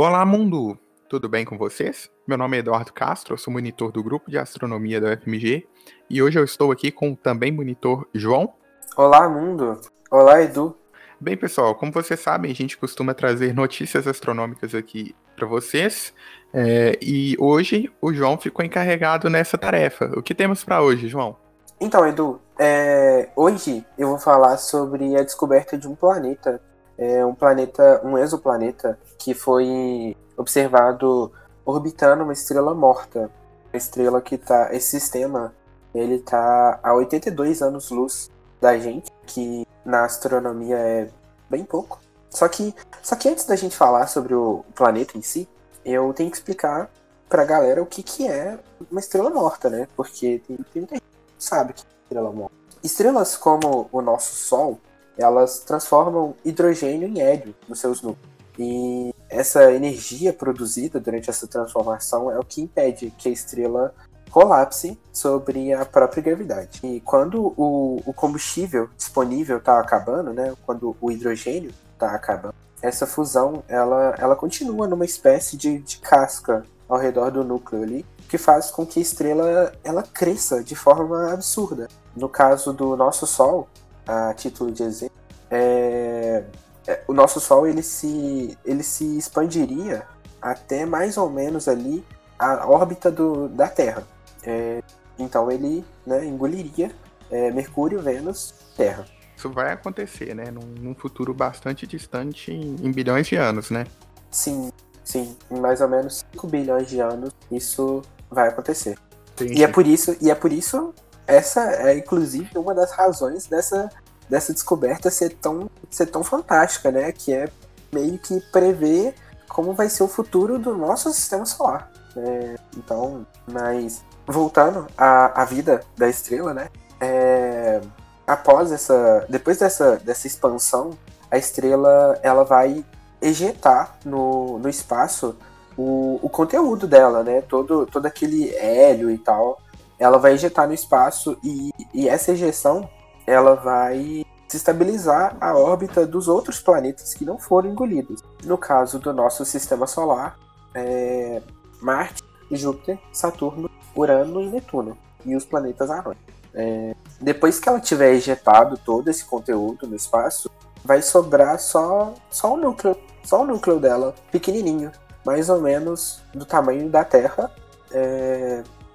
Olá, mundo! Tudo bem com vocês? Meu nome é Eduardo Castro, eu sou monitor do grupo de astronomia da UFMG e hoje eu estou aqui com o também monitor João. Olá, mundo! Olá, Edu! Bem, pessoal, como vocês sabem, a gente costuma trazer notícias astronômicas aqui para vocês é, e hoje o João ficou encarregado nessa tarefa. O que temos para hoje, João? Então, Edu, é, hoje eu vou falar sobre a descoberta de um planeta é um planeta, um exoplaneta que foi observado orbitando uma estrela morta. Uma estrela que tá. Esse sistema ele tá a 82 anos-luz da gente, que na astronomia é bem pouco. Só que, só que antes da gente falar sobre o planeta em si, eu tenho que explicar pra galera o que, que é uma estrela morta, né? Porque tem, tem muita gente que sabe que é estrela morta. Estrelas como o nosso Sol, elas transformam hidrogênio em hélio nos seus núcleos. E essa energia produzida durante essa transformação é o que impede que a estrela colapse sobre a própria gravidade. E quando o, o combustível disponível está acabando, né, quando o hidrogênio está acabando, essa fusão ela, ela continua numa espécie de, de casca ao redor do núcleo ali, que faz com que a estrela ela cresça de forma absurda. No caso do nosso Sol, a título de exemplo, é, é, o nosso Sol ele se, ele se expandiria até mais ou menos ali a órbita do, da Terra. É, então ele né, engoliria é, Mercúrio, Vênus, Terra. Isso vai acontecer, né? Num, num futuro bastante distante, em, em, bilhões de anos, né? Sim, sim. Em mais ou menos 5 bilhões de anos isso vai acontecer. Entendi. E é por isso, e é por isso essa é inclusive uma das razões dessa, dessa descoberta ser tão, ser tão fantástica, né? Que é meio que prever como vai ser o futuro do nosso sistema solar. É, então, mas voltando à, à vida da estrela, né? É, após essa, depois dessa, dessa expansão, a estrela ela vai ejetar no, no espaço o, o conteúdo dela, né? Todo, todo aquele hélio e tal ela vai ejetar no espaço e, e essa ejeção ela vai se estabilizar a órbita dos outros planetas que não foram engolidos. No caso do nosso sistema solar, é Marte, Júpiter, Saturno, Urano e Netuno, e os planetas anões. É, depois que ela tiver ejetado todo esse conteúdo no espaço, vai sobrar só, só o núcleo, só o núcleo dela, pequenininho, mais ou menos do tamanho da Terra,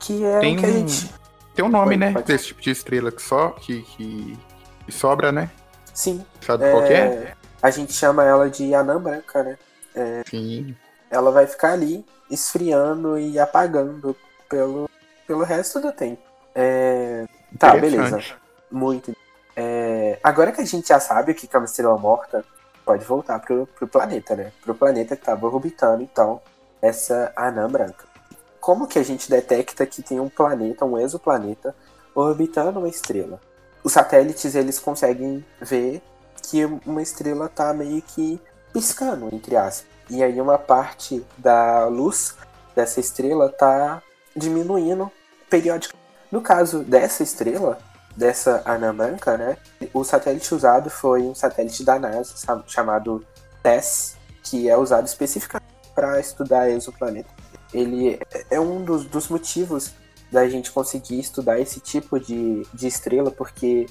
que é tem o que a gente. Tem um nome, né? Pode... Desse tipo de estrela que só. que, que, que sobra, né? Sim. Sabe é... qual é? A gente chama ela de anã branca, né? É... Sim. Ela vai ficar ali esfriando e apagando pelo, pelo resto do tempo. É... Tá, beleza. Muito. É... Agora que a gente já sabe o que é uma estrela morta, pode voltar pro, pro planeta, né? Pro planeta que tava orbitando, então, essa anã branca como que a gente detecta que tem um planeta, um exoplaneta, orbitando uma estrela? Os satélites eles conseguem ver que uma estrela está meio que piscando, entre aspas. E aí uma parte da luz dessa estrela está diminuindo periodicamente. No caso dessa estrela, dessa anã branca, né, o satélite usado foi um satélite da NASA chamado TESS, que é usado especificamente para estudar exoplanetas ele é um dos, dos motivos da gente conseguir estudar esse tipo de, de estrela, porque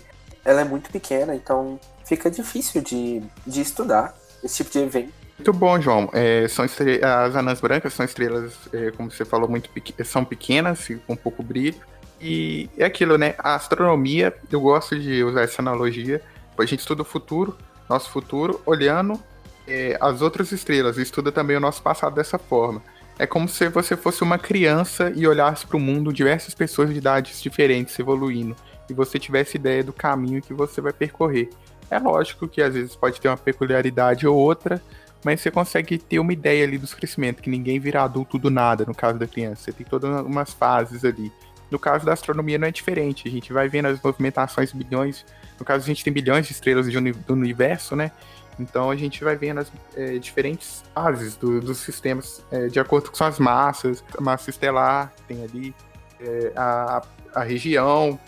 ela é muito pequena, então fica difícil de, de estudar esse tipo de evento. Muito bom, João. É, são as anãs brancas são estrelas, é, como você falou, muito pe são pequenas, com pouco brilho. E é aquilo, né? A astronomia, eu gosto de usar essa analogia. A gente estuda o futuro, nosso futuro, olhando é, as outras estrelas, estuda também o nosso passado dessa forma. É como se você fosse uma criança e olhasse para o mundo diversas pessoas de idades diferentes evoluindo e você tivesse ideia do caminho que você vai percorrer. É lógico que às vezes pode ter uma peculiaridade ou outra, mas você consegue ter uma ideia ali dos crescimentos, que ninguém vira adulto do nada no caso da criança. Você tem todas umas fases ali. No caso da astronomia não é diferente. A gente vai vendo as movimentações bilhões. No caso, a gente tem bilhões de estrelas do universo, né? Então a gente vai vendo as é, diferentes fases do, dos sistemas é, de acordo com suas massas, a massa estelar tem ali, é, a, a região,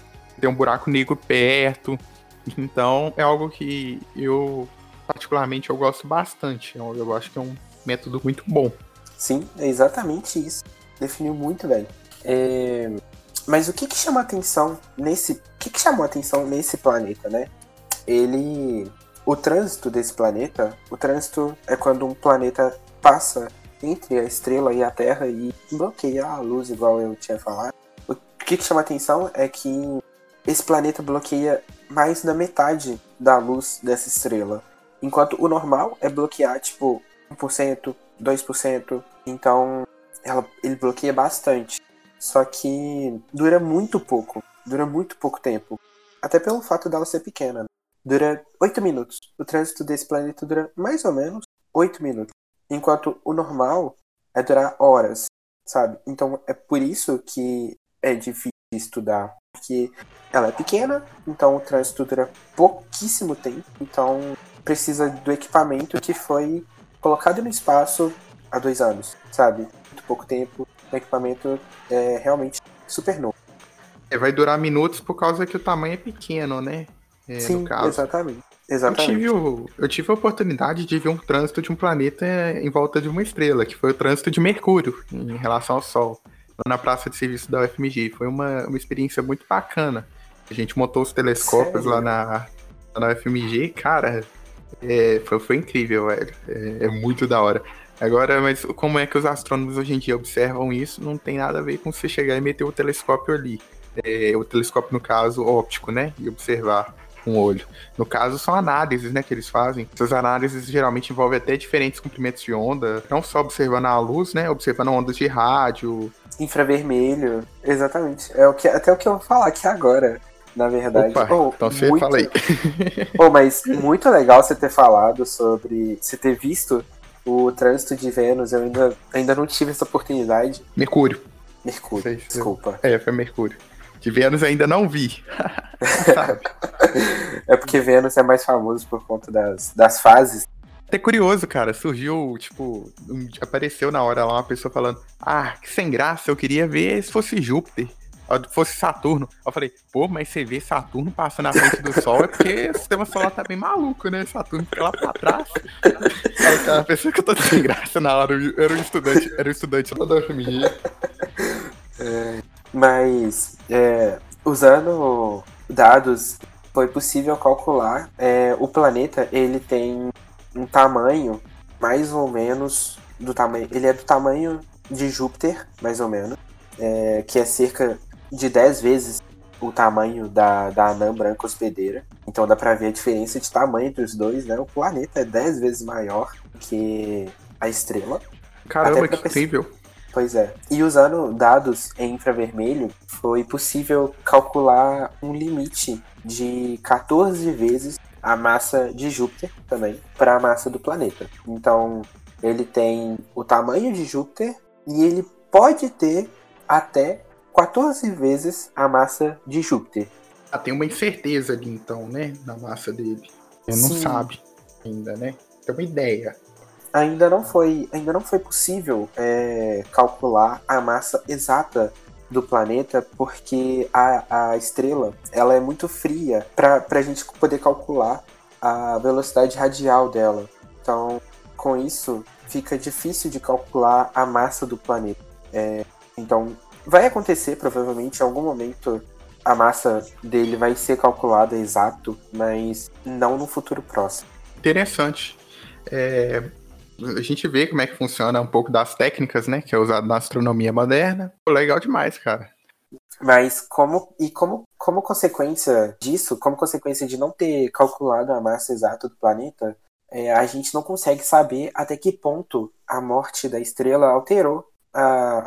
tem um buraco negro perto. Então é algo que eu particularmente eu gosto bastante. Eu, eu acho que é um, método muito bom. Sim, é exatamente isso. Definiu muito bem. É... Mas o que que chama atenção nesse. O que que chamou atenção nesse planeta, né? Ele. O trânsito desse planeta. O trânsito é quando um planeta passa entre a estrela e a Terra e bloqueia a luz, igual eu tinha falado. O que, chama atenção é que esse planeta bloqueia mais da metade da luz dessa estrela. Enquanto o normal é bloquear, tipo, 1%, 2%. Então, ela, ele bloqueia bastante. Só que dura muito pouco. Dura muito pouco tempo. Até pelo fato dela ser pequena. Dura 8 minutos. O trânsito desse planeta dura mais ou menos 8 minutos. Enquanto o normal é durar horas, sabe? Então é por isso que é difícil estudar. Porque ela é pequena, então o trânsito dura pouquíssimo tempo. Então precisa do equipamento que foi colocado no espaço há dois anos, sabe? Muito pouco tempo. O equipamento é realmente super novo. É, vai durar minutos por causa que o tamanho é pequeno, né? É, Sim, exatamente. Exatamente. Eu tive, o, eu tive a oportunidade de ver um trânsito de um planeta em volta de uma estrela, que foi o trânsito de Mercúrio em relação ao Sol, na praça de serviço da UFMG. Foi uma, uma experiência muito bacana. A gente montou os telescópios lá na, na UFMG, cara, é, foi, foi incrível, velho. É, é, muito da hora. Agora, mas como é que os astrônomos hoje em dia observam isso? Não tem nada a ver com você chegar e meter o telescópio ali. É, o telescópio, no caso, óptico, né? E observar com o olho. No caso, são análises, né, que eles fazem. Essas análises geralmente envolvem até diferentes comprimentos de onda, não só observando a luz, né, observando ondas de rádio. Infravermelho, exatamente. É o que, até o que eu vou falar aqui agora na verdade. Opa, oh, então você muito... fala aí. oh, mas muito legal você ter falado sobre. Você ter visto o trânsito de Vênus. Eu ainda, ainda não tive essa oportunidade. Mercúrio. Mercúrio, desculpa. É, foi Mercúrio. De Vênus ainda não vi. é porque Vênus é mais famoso por conta das, das fases. Até curioso, cara. Surgiu, tipo, apareceu na hora lá uma pessoa falando: Ah, que sem graça, eu queria ver se fosse Júpiter fosse Saturno. Eu falei, pô, mas você vê Saturno passando na frente do Sol é porque o sistema solar tá bem maluco, né? Saturno fica lá pra trás. Aí, cara, pensou que eu tô sem graça na hora. Eu era um estudante, era um estudante lá da UFMG. É, mas, é, usando dados, foi possível calcular é, o planeta, ele tem um tamanho mais ou menos do tamanho. Ele é do tamanho de Júpiter, mais ou menos. É, que é cerca de 10 vezes o tamanho da, da anã branca hospedeira. Então dá pra ver a diferença de tamanho entre os dois, né? O planeta é 10 vezes maior que a estrela. Caramba, que incrível! Pois é. E usando dados em infravermelho, foi possível calcular um limite de 14 vezes a massa de Júpiter também para a massa do planeta. Então, ele tem o tamanho de Júpiter e ele pode ter até 14 vezes a massa de Júpiter. Ah, tem uma incerteza ali então, né? Na massa dele. Ele não sabe ainda, né? Tem uma ideia. Ainda não foi, ainda não foi possível é, calcular a massa exata do planeta porque a, a estrela ela é muito fria para a gente poder calcular a velocidade radial dela. Então, com isso, fica difícil de calcular a massa do planeta. É, então, Vai acontecer, provavelmente, em algum momento a massa dele vai ser calculada exato, mas não no futuro próximo. Interessante. É, a gente vê como é que funciona um pouco das técnicas, né, que é usado na astronomia moderna. Legal demais, cara. Mas como e como como consequência disso, como consequência de não ter calculado a massa exata do planeta, é, a gente não consegue saber até que ponto a morte da estrela alterou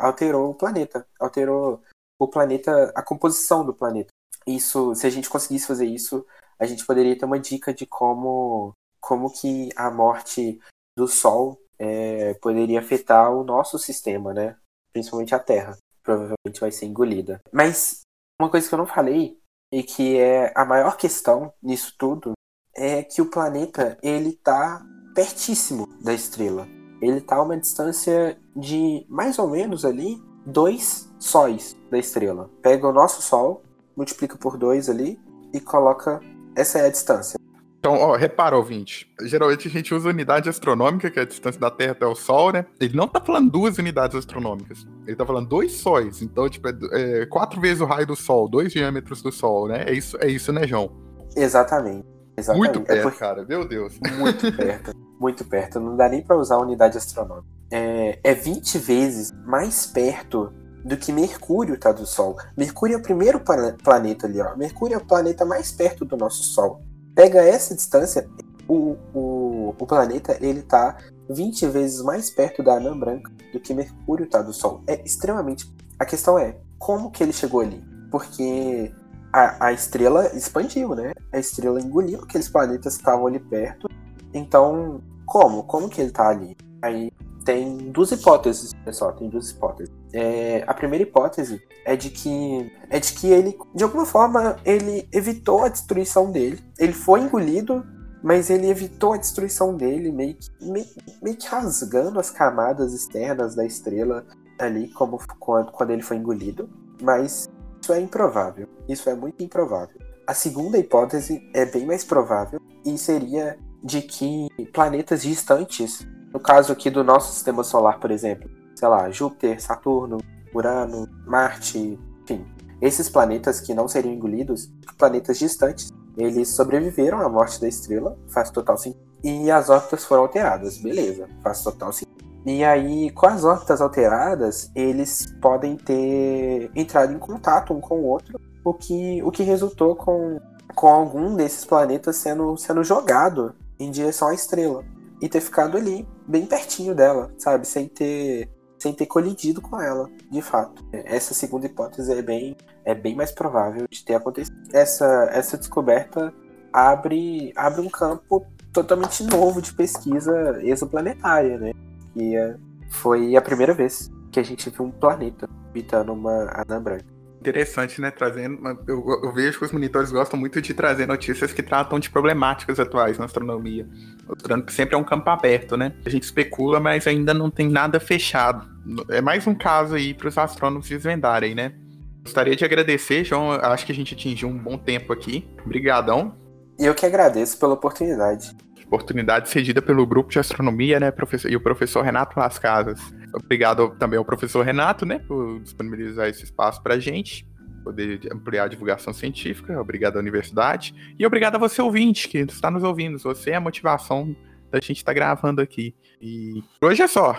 alterou o planeta, alterou o planeta, a composição do planeta. Isso, se a gente conseguisse fazer isso, a gente poderia ter uma dica de como, como que a morte do Sol é, poderia afetar o nosso sistema, né? Principalmente a Terra. Provavelmente vai ser engolida. Mas uma coisa que eu não falei e que é a maior questão nisso tudo é que o planeta ele tá pertíssimo da estrela ele está a uma distância de mais ou menos ali dois sóis da estrela. Pega o nosso Sol, multiplica por dois ali e coloca. Essa é a distância. Então, ó, repara, ouvinte. Geralmente a gente usa unidade astronômica, que é a distância da Terra até o Sol, né? Ele não tá falando duas unidades astronômicas. Ele tá falando dois sóis. Então, tipo, é, é quatro vezes o raio do Sol, dois diâmetros do Sol, né? É isso, é isso né, João? Exatamente. Exatamente. Muito perto, é cara. Meu Deus. Muito perto. muito perto. Não dá nem pra usar unidade astronômica. É, é 20 vezes mais perto do que Mercúrio tá do Sol. Mercúrio é o primeiro planeta ali, ó. Mercúrio é o planeta mais perto do nosso Sol. Pega essa distância, o, o, o planeta ele tá 20 vezes mais perto da anã branca do que Mercúrio tá do Sol. É extremamente. A questão é como que ele chegou ali? Porque a, a estrela expandiu, né? A estrela engoliu aqueles planetas que estavam ali perto. Então, como? Como que ele tá ali? Aí tem duas hipóteses, pessoal, tem duas hipóteses. É, a primeira hipótese é de que é de que ele, de alguma forma, ele evitou a destruição dele. Ele foi engolido, mas ele evitou a destruição dele, meio que, meio, meio que rasgando as camadas externas da estrela ali, como quando, quando ele foi engolido. Mas isso é improvável. Isso é muito improvável. A segunda hipótese é bem mais provável e seria de que planetas distantes no caso aqui do nosso sistema solar, por exemplo, sei lá, Júpiter, Saturno, Urano, Marte, enfim, esses planetas que não seriam engolidos, planetas distantes, eles sobreviveram à morte da estrela, faz total sentido. E as órbitas foram alteradas, beleza, faz total sentido. E aí, com as órbitas alteradas, eles podem ter entrado em contato um com o outro, o que, o que resultou com, com algum desses planetas sendo, sendo jogado em direção à estrela e ter ficado ali, bem pertinho dela, sabe? Sem ter sem ter colidido com ela, de fato. Essa segunda hipótese é bem, é bem mais provável de ter acontecido. Essa, essa descoberta abre, abre um campo totalmente novo de pesquisa exoplanetária, né? Que é, foi a primeira vez que a gente viu um planeta habitando uma anã branca. Interessante, né? Trazendo. Eu, eu, vejo que os monitores gostam muito de trazer notícias que tratam de problemáticas atuais na astronomia. Mostrando que sempre é um campo aberto, né? A gente especula, mas ainda não tem nada fechado. É mais um caso aí para os astrônomos desvendarem, né? Gostaria de agradecer, João. Acho que a gente atingiu um bom tempo aqui. Obrigadão. E eu que agradeço pela oportunidade. Oportunidade cedida pelo grupo de astronomia, né, professor, e o professor Renato Las Casas. Obrigado também ao professor Renato, né, por disponibilizar esse espaço para a gente, poder ampliar a divulgação científica. Obrigado à universidade. E obrigado a você, ouvinte, que está nos ouvindo. Você é a motivação da gente estar tá gravando aqui. E hoje é só.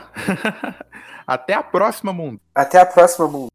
Até a próxima, mundo. Até a próxima, mundo.